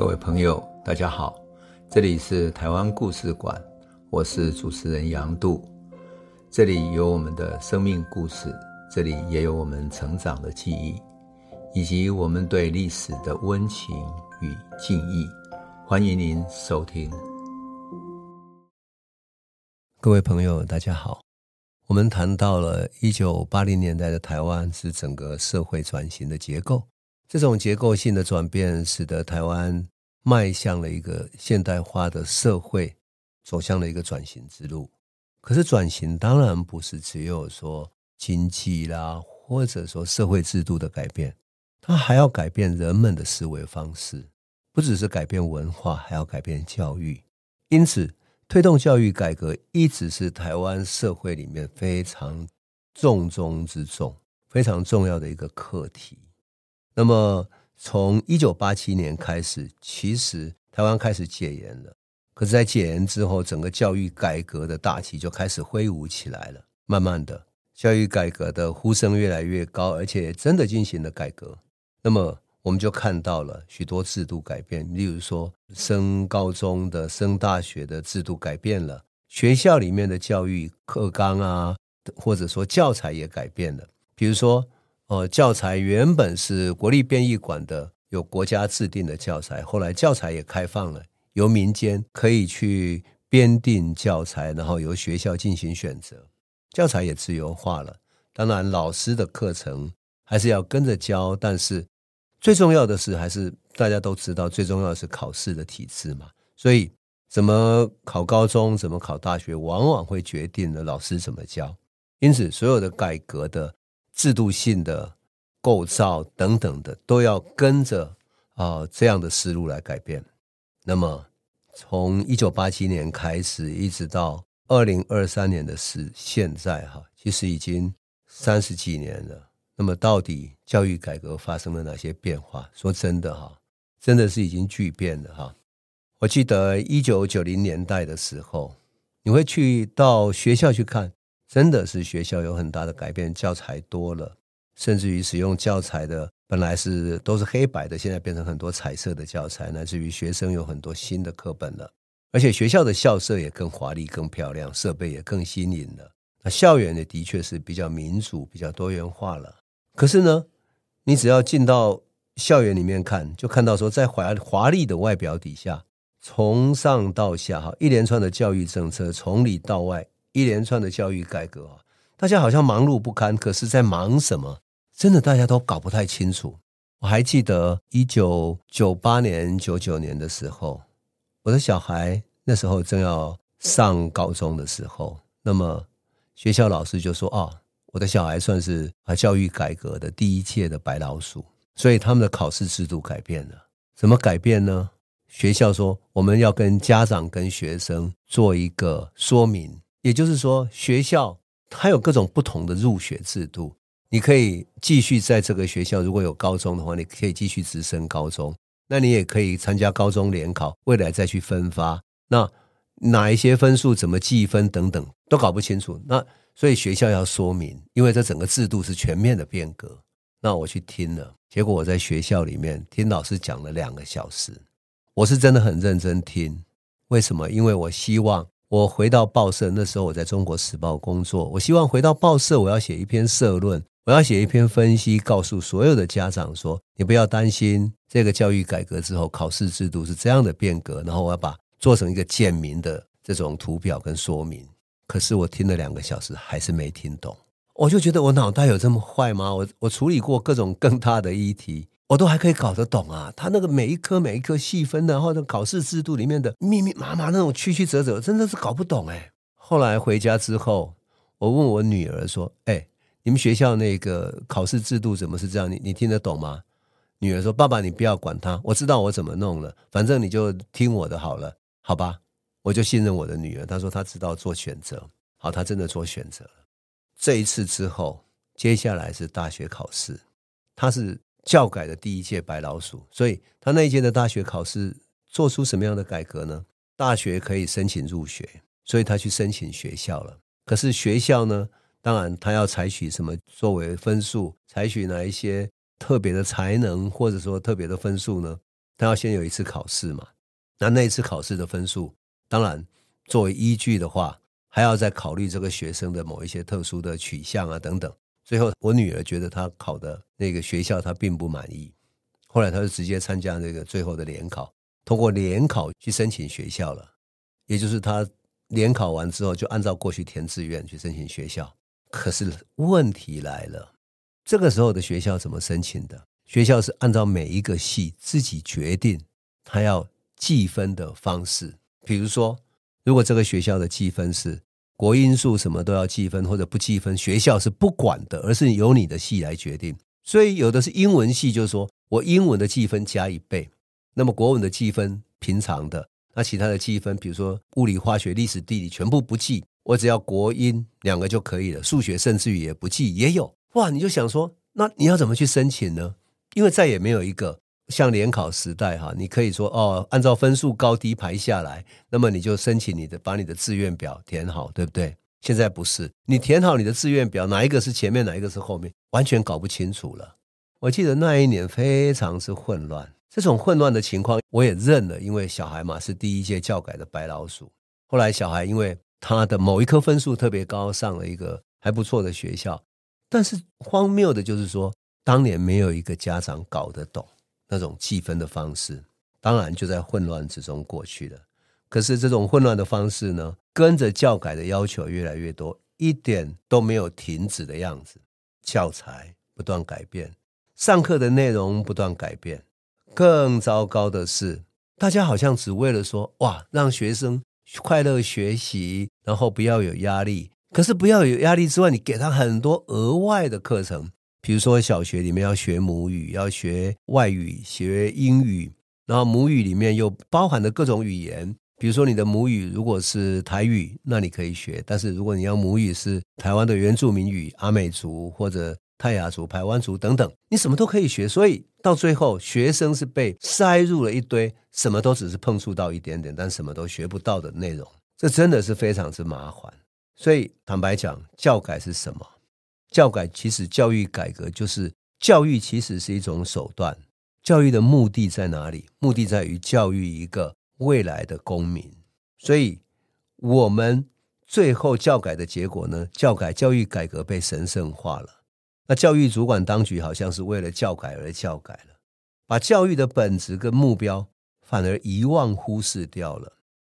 各位朋友，大家好，这里是台湾故事馆，我是主持人杨度，这里有我们的生命故事，这里也有我们成长的记忆，以及我们对历史的温情与敬意。欢迎您收听。各位朋友，大家好，我们谈到了一九八零年代的台湾是整个社会转型的结构。这种结构性的转变，使得台湾迈向了一个现代化的社会，走向了一个转型之路。可是，转型当然不是只有说经济啦，或者说社会制度的改变，它还要改变人们的思维方式，不只是改变文化，还要改变教育。因此，推动教育改革一直是台湾社会里面非常重中之重、非常重要的一个课题。那么，从一九八七年开始，其实台湾开始戒严了。可是，在戒严之后，整个教育改革的大旗就开始挥舞起来了。慢慢的，教育改革的呼声越来越高，而且真的进行了改革。那么，我们就看到了许多制度改变，例如说，升高中的、升大学的制度改变了，学校里面的教育课纲啊，或者说教材也改变了。比如说。哦，教材原本是国立编译馆的，有国家制定的教材，后来教材也开放了，由民间可以去编订教材，然后由学校进行选择，教材也自由化了。当然，老师的课程还是要跟着教，但是最重要的是，还是大家都知道，最重要的是考试的体制嘛。所以，怎么考高中，怎么考大学，往往会决定了老师怎么教。因此，所有的改革的。制度性的构造等等的，都要跟着啊、这样的思路来改变。那么，从一九八七年开始，一直到二零二三年的是现在哈，其实已经三十几年了。那么，到底教育改革发生了哪些变化？说真的哈，真的是已经巨变了哈。我记得一九九零年代的时候，你会去到学校去看。真的是学校有很大的改变，教材多了，甚至于使用教材的本来是都是黑白的，现在变成很多彩色的教材，乃至于学生有很多新的课本了，而且学校的校舍也更华丽、更漂亮，设备也更新颖了。那校园也的确是比较民主、比较多元化了。可是呢，你只要进到校园里面看，就看到说，在华华丽的外表底下，从上到下哈，一连串的教育政策，从里到外。一连串的教育改革啊，大家好像忙碌不堪，可是在忙什么？真的大家都搞不太清楚。我还记得一九九八年、九九年的时候，我的小孩那时候正要上高中的时候，那么学校老师就说：“哦，我的小孩算是啊教育改革的第一届的白老鼠。”所以他们的考试制度改变了。怎么改变呢？学校说我们要跟家长、跟学生做一个说明。也就是说，学校它有各种不同的入学制度。你可以继续在这个学校，如果有高中的话，你可以继续直升高中。那你也可以参加高中联考，未来再去分发。那哪一些分数怎么计分等等，都搞不清楚。那所以学校要说明，因为这整个制度是全面的变革。那我去听了，结果我在学校里面听老师讲了两个小时，我是真的很认真听。为什么？因为我希望。我回到报社，那时候我在中国时报工作。我希望回到报社，我要写一篇社论，我要写一篇分析，告诉所有的家长说：你不要担心这个教育改革之后考试制度是这样的变革。然后我要把做成一个简明的这种图表跟说明。可是我听了两个小时还是没听懂，我就觉得我脑袋有这么坏吗？我我处理过各种更大的议题。我都还可以搞得懂啊！他那个每一科每一科细分的，或者考试制度里面的密密麻麻那种曲曲折折，真的是搞不懂哎。后来回家之后，我问我女儿说：“哎，你们学校那个考试制度怎么是这样？你你听得懂吗？”女儿说：“爸爸，你不要管他，我知道我怎么弄了，反正你就听我的好了，好吧？”我就信任我的女儿，她说她知道做选择，好，她真的做选择了。这一次之后，接下来是大学考试，她是。教改的第一届白老鼠，所以他那一届的大学考试做出什么样的改革呢？大学可以申请入学，所以他去申请学校了。可是学校呢，当然他要采取什么作为分数，采取哪一些特别的才能，或者说特别的分数呢？他要先有一次考试嘛。那那一次考试的分数，当然作为依据的话，还要再考虑这个学生的某一些特殊的取向啊等等。最后，我女儿觉得她考的那个学校她并不满意，后来她就直接参加那个最后的联考，通过联考去申请学校了。也就是她联考完之后，就按照过去填志愿去申请学校。可是问题来了，这个时候的学校怎么申请的？学校是按照每一个系自己决定，他要计分的方式。比如说，如果这个学校的计分是国因数什么都要计分，或者不计分，学校是不管的，而是由你的系来决定。所以有的是英文系，就是说我英文的计分加一倍，那么国文的计分平常的，那其他的计分，比如说物理、化学、历史、地理，全部不计。我只要国音两个就可以了，数学甚至于也不记，也有哇！你就想说，那你要怎么去申请呢？因为再也没有一个像联考时代哈，你可以说哦，按照分数高低排下来，那么你就申请你的，把你的志愿表填好，对不对？现在不是，你填好你的志愿表，哪一个是前面，哪一个是后面，完全搞不清楚了。我记得那一年非常之混乱，这种混乱的情况我也认了，因为小孩嘛是第一届教改的白老鼠。后来小孩因为他的某一科分数特别高，上了一个还不错的学校。但是荒谬的就是说，当年没有一个家长搞得懂那种计分的方式，当然就在混乱之中过去了。可是这种混乱的方式呢，跟着教改的要求越来越多，一点都没有停止的样子。教材不断改变，上课的内容不断改变。更糟糕的是，大家好像只为了说哇，让学生。快乐学习，然后不要有压力。可是不要有压力之外，你给他很多额外的课程，比如说小学里面要学母语，要学外语，学英语，然后母语里面又包含了各种语言。比如说你的母语如果是台语，那你可以学；但是如果你要母语是台湾的原住民语、阿美族或者泰雅族、排湾族等等，你什么都可以学。所以到最后，学生是被塞入了一堆。什么都只是碰触到一点点，但什么都学不到的内容，这真的是非常之麻烦。所以坦白讲，教改是什么？教改其实教育改革就是教育，其实是一种手段。教育的目的在哪里？目的在于教育一个未来的公民。所以，我们最后教改的结果呢？教改教育改革被神圣化了。那教育主管当局好像是为了教改而教改了，把教育的本质跟目标。反而遗忘、忽视掉了。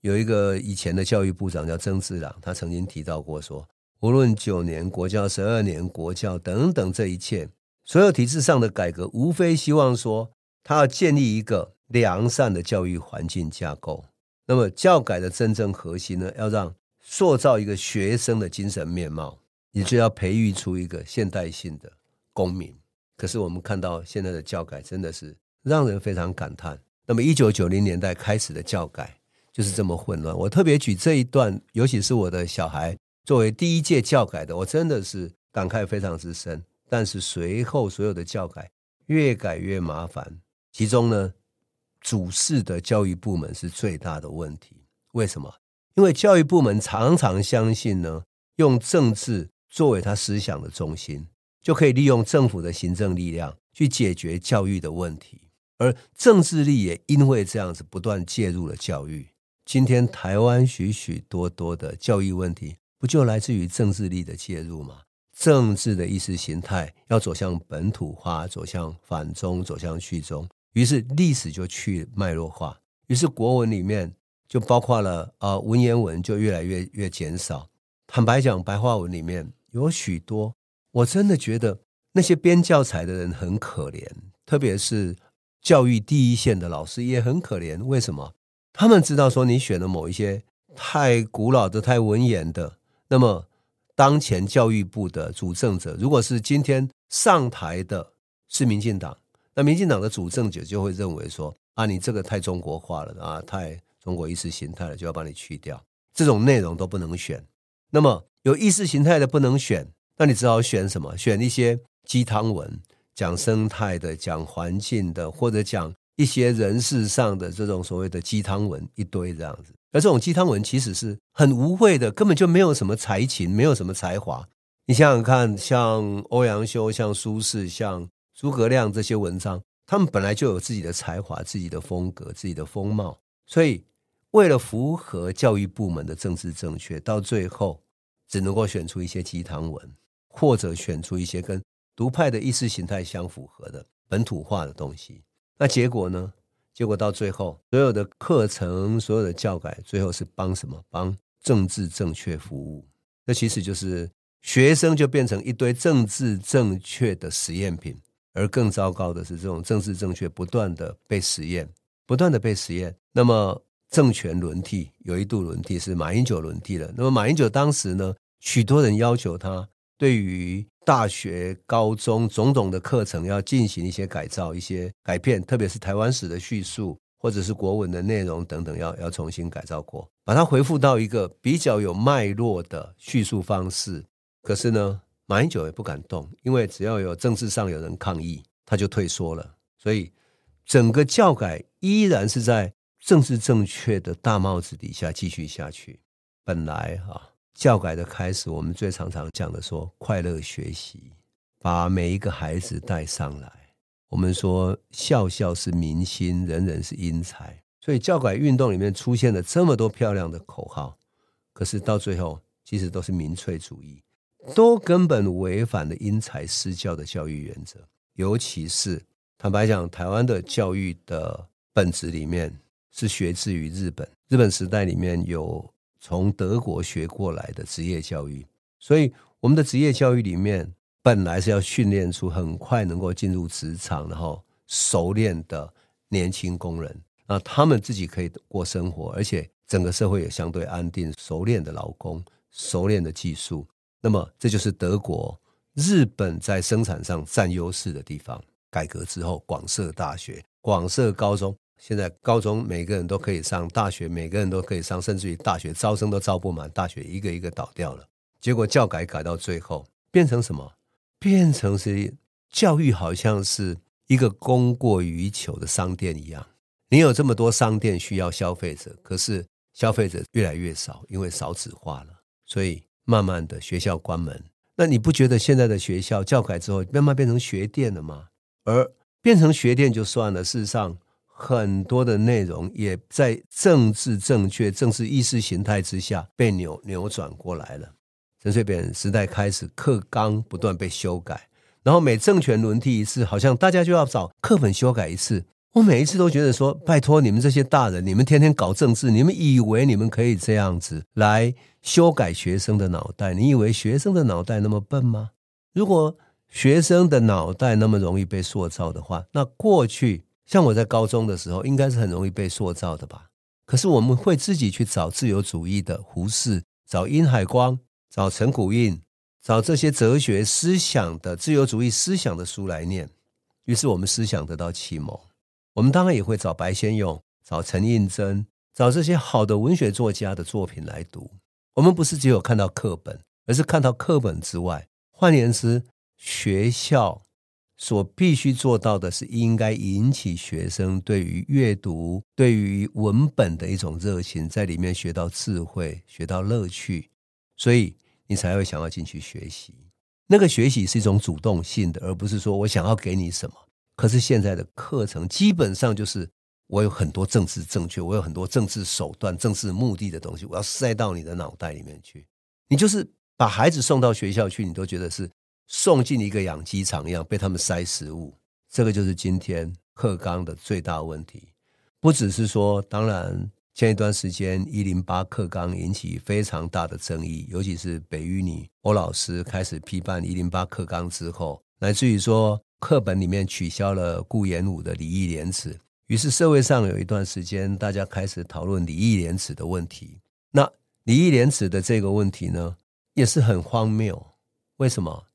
有一个以前的教育部长叫曾志朗，他曾经提到过说，无论九年国教、十二年国教等等，这一切所有体制上的改革，无非希望说，他要建立一个良善的教育环境架构。那么教改的真正核心呢，要让塑造一个学生的精神面貌，也就要培育出一个现代性的公民。可是我们看到现在的教改，真的是让人非常感叹。那么，一九九零年代开始的教改就是这么混乱。我特别举这一段，尤其是我的小孩作为第一届教改的，我真的是感慨非常之深。但是随后所有的教改越改越麻烦，其中呢，主事的教育部门是最大的问题。为什么？因为教育部门常常相信呢，用政治作为他思想的中心，就可以利用政府的行政力量去解决教育的问题。而政治力也因为这样子不断介入了教育。今天台湾许许多多的教育问题，不就来自于政治力的介入吗？政治的意识形态要走向本土化，走向反中，走向去中，于是历史就去脉络化，于是国文里面就包括了啊文言文就越来越越减少。坦白讲，白话文里面有许多，我真的觉得那些编教材的人很可怜，特别是。教育第一线的老师也很可怜，为什么？他们知道说你选了某一些太古老的、太文言的，那么当前教育部的主政者，如果是今天上台的是民进党，那民进党的主政者就会认为说啊，你这个太中国化了啊，太中国意识形态了，就要把你去掉，这种内容都不能选。那么有意识形态的不能选，那你只好选什么？选一些鸡汤文。讲生态的，讲环境的，或者讲一些人事上的这种所谓的鸡汤文一堆这样子，而这种鸡汤文其实是很无谓的，根本就没有什么才情，没有什么才华。你想想看，像欧阳修、像苏轼、像诸葛亮这些文章，他们本来就有自己的才华、自己的风格、自己的风貌，所以为了符合教育部门的政治正确，到最后只能够选出一些鸡汤文，或者选出一些跟独派的意识形态相符合的本土化的东西。那结果呢？结果到最后，所有的课程、所有的教改，最后是帮什么？帮政治正确服务。那其实就是学生就变成一堆政治正确的实验品，而更糟糕的是，这种政治正确不断的被实验，不断的被实验。那么政权轮替，有一度轮替是马英九轮替了。那么马英九当时呢，许多人要求他对于大学、高中种种的课程要进行一些改造、一些改变，特别是台湾史的叙述或者是国文的内容等等，要要重新改造过，把它恢复到一个比较有脉络的叙述方式。可是呢，马英九也不敢动，因为只要有政治上有人抗议，他就退缩了。所以整个教改依然是在政治正确的大帽子底下继续下去。本来啊。教改的开始，我们最常常讲的说快乐学习，把每一个孩子带上来。我们说校校是明星，人人是英才。所以教改运动里面出现了这么多漂亮的口号，可是到最后其实都是民粹主义，都根本违反了因材施教的教育原则。尤其是坦白讲，台湾的教育的本质里面是学自于日本，日本时代里面有。从德国学过来的职业教育，所以我们的职业教育里面本来是要训练出很快能够进入职场，然后熟练的年轻工人，那他们自己可以过生活，而且整个社会也相对安定。熟练的劳工，熟练的技术，那么这就是德国、日本在生产上占优势的地方。改革之后，广设大学，广设高中。现在高中每个人都可以上，大学每个人都可以上，甚至于大学招生都招不满，大学一个一个倒掉了。结果教改改到最后变成什么？变成是教育好像是一个供过于求的商店一样。你有这么多商店需要消费者，可是消费者越来越少，因为少子化了，所以慢慢的学校关门。那你不觉得现在的学校教改之后慢慢变成学店了吗？而变成学店就算了，事实上。很多的内容也在政治正确、政治意识形态之下被扭扭转过来了。陈水扁时代开始，课纲不断被修改，然后每政权轮替一次，好像大家就要找课本修改一次。我每一次都觉得说，拜托你们这些大人，你们天天搞政治，你们以为你们可以这样子来修改学生的脑袋？你以为学生的脑袋那么笨吗？如果学生的脑袋那么容易被塑造的话，那过去。像我在高中的时候，应该是很容易被塑造的吧？可是我们会自己去找自由主义的胡适，找殷海光，找陈鼓应，找这些哲学思想的自由主义思想的书来念。于是我们思想得到启蒙。我们当然也会找白先勇，找陈映真，找这些好的文学作家的作品来读。我们不是只有看到课本，而是看到课本之外。换言之，学校。所必须做到的是，应该引起学生对于阅读、对于文本的一种热情，在里面学到智慧、学到乐趣，所以你才会想要进去学习。那个学习是一种主动性的，而不是说我想要给你什么。可是现在的课程基本上就是我有很多政治正确，我有很多政治手段、政治目的的东西，我要塞到你的脑袋里面去。你就是把孩子送到学校去，你都觉得是。送进一个养鸡场一样，被他们塞食物，这个就是今天课纲的最大问题。不只是说，当然前一段时间一零八课纲引起非常大的争议，尤其是北一女欧老师开始批判一零八课纲之后，乃至于说课本里面取消了顾炎武的礼义廉耻，于是社会上有一段时间大家开始讨论礼义廉耻的问题。那礼义廉耻的这个问题呢，也是很荒谬。为什么？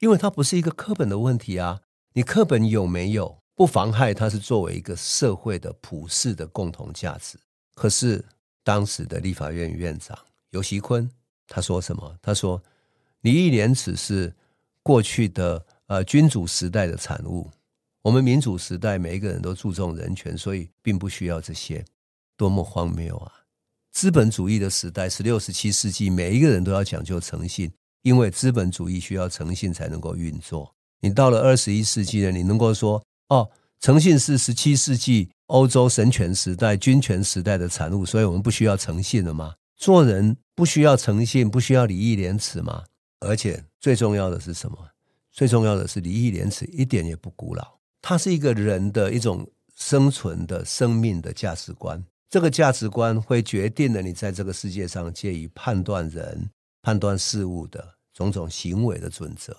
因为它不是一个课本的问题啊，你课本有没有不妨害它是作为一个社会的普世的共同价值。可是当时的立法院院长游锡坤他说什么？他说礼义廉耻是过去的呃君主时代的产物，我们民主时代每一个人都注重人权，所以并不需要这些。多么荒谬啊！资本主义的时代，十六、十七世纪，每一个人都要讲究诚信。因为资本主义需要诚信才能够运作。你到了二十一世纪了，你能够说哦，诚信是十七世纪欧洲神权时代、君权时代的产物，所以我们不需要诚信了吗？做人不需要诚信，不需要礼义廉耻吗？而且最重要的是什么？最重要的是礼义廉耻一点也不古老，它是一个人的一种生存的生命的价值观。这个价值观会决定了你在这个世界上介于判断人、判断事物的种种行为的准则。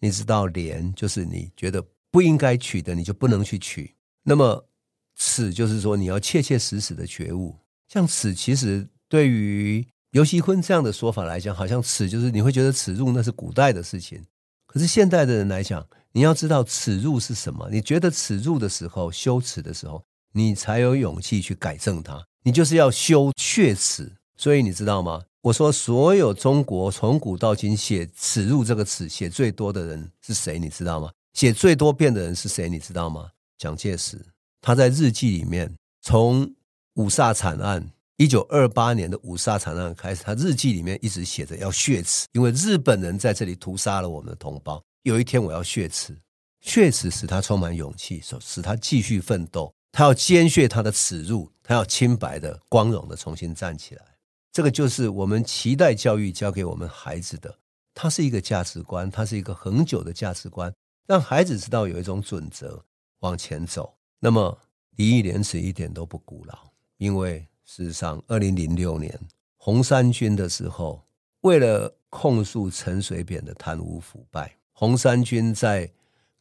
你知道，廉就是你觉得不应该取的，你就不能去取。那么耻就是说你要切切实实的觉悟。像耻，其实对于游锡堃这样的说法来讲，好像耻就是你会觉得耻辱那是古代的事情。可是现代的人来讲，你要知道耻辱是什么。你觉得耻辱的时候，羞耻的时候，你才有勇气去改正它。你就是要羞雪耻。所以你知道吗？我说，所有中国从古到今写“耻辱”这个词写最多的人是谁？你知道吗？写最多遍的人是谁？你知道吗？蒋介石，他在日记里面，从五卅惨案，一九二八年的五卅惨案开始，他日记里面一直写着要血耻，因为日本人在这里屠杀了我们的同胞。有一天我要血耻，血耻使他充满勇气，使他继续奋斗。他要坚血他的耻辱，他要清白的、光荣的重新站起来。这个就是我们期待教育教给我们孩子的，它是一个价值观，它是一个恒久的价值观，让孩子知道有一种准则往前走。那么礼义廉耻一点都不古老，因为事实上，二零零六年红衫军的时候，为了控诉陈水扁的贪污腐败，红衫军在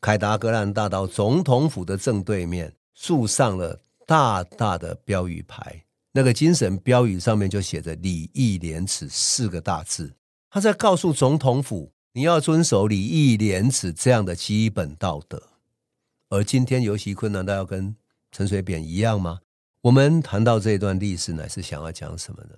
凯达格兰大道总统府的正对面竖上了大大的标语牌。那个精神标语上面就写着“礼义廉耻”四个大字，他在告诉总统府，你要遵守礼义廉耻这样的基本道德。而今天尤其困难道要跟陈水扁一样吗？我们谈到这段历史，乃是想要讲什么呢？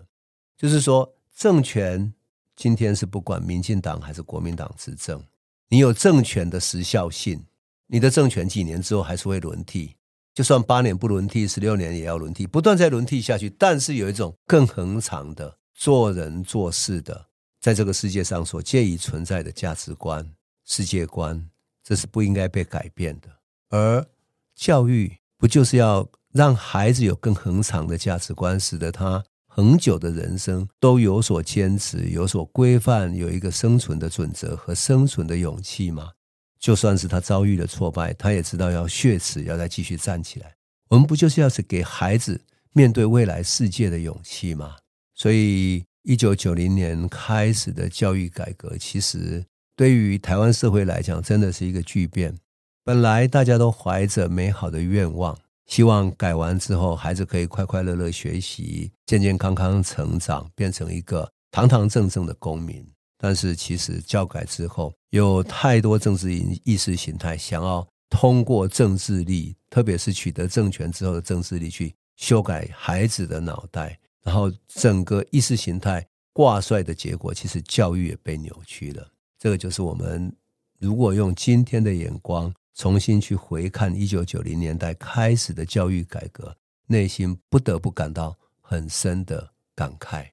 就是说，政权今天是不管民进党还是国民党执政，你有政权的时效性，你的政权几年之后还是会轮替。就算八年不轮替，十六年也要轮替，不断在轮替下去。但是有一种更恒长的做人做事的，在这个世界上所介意存在的价值观、世界观，这是不应该被改变的。而教育不就是要让孩子有更恒长的价值观，使得他恒久的人生都有所坚持、有所规范，有一个生存的准则和生存的勇气吗？就算是他遭遇了挫败，他也知道要血耻，要再继续站起来。我们不就是要是给孩子面对未来世界的勇气吗？所以，一九九零年开始的教育改革，其实对于台湾社会来讲，真的是一个巨变。本来大家都怀着美好的愿望，希望改完之后，孩子可以快快乐乐学习，健健康康成长，变成一个堂堂正正的公民。但是，其实教改之后，有太多政治意识形态想要通过政治力，特别是取得政权之后的政治力，去修改孩子的脑袋，然后整个意识形态挂帅的结果，其实教育也被扭曲了。这个就是我们如果用今天的眼光重新去回看一九九零年代开始的教育改革，内心不得不感到很深的感慨。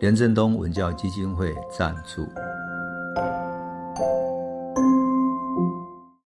廉政东文教基金会赞助。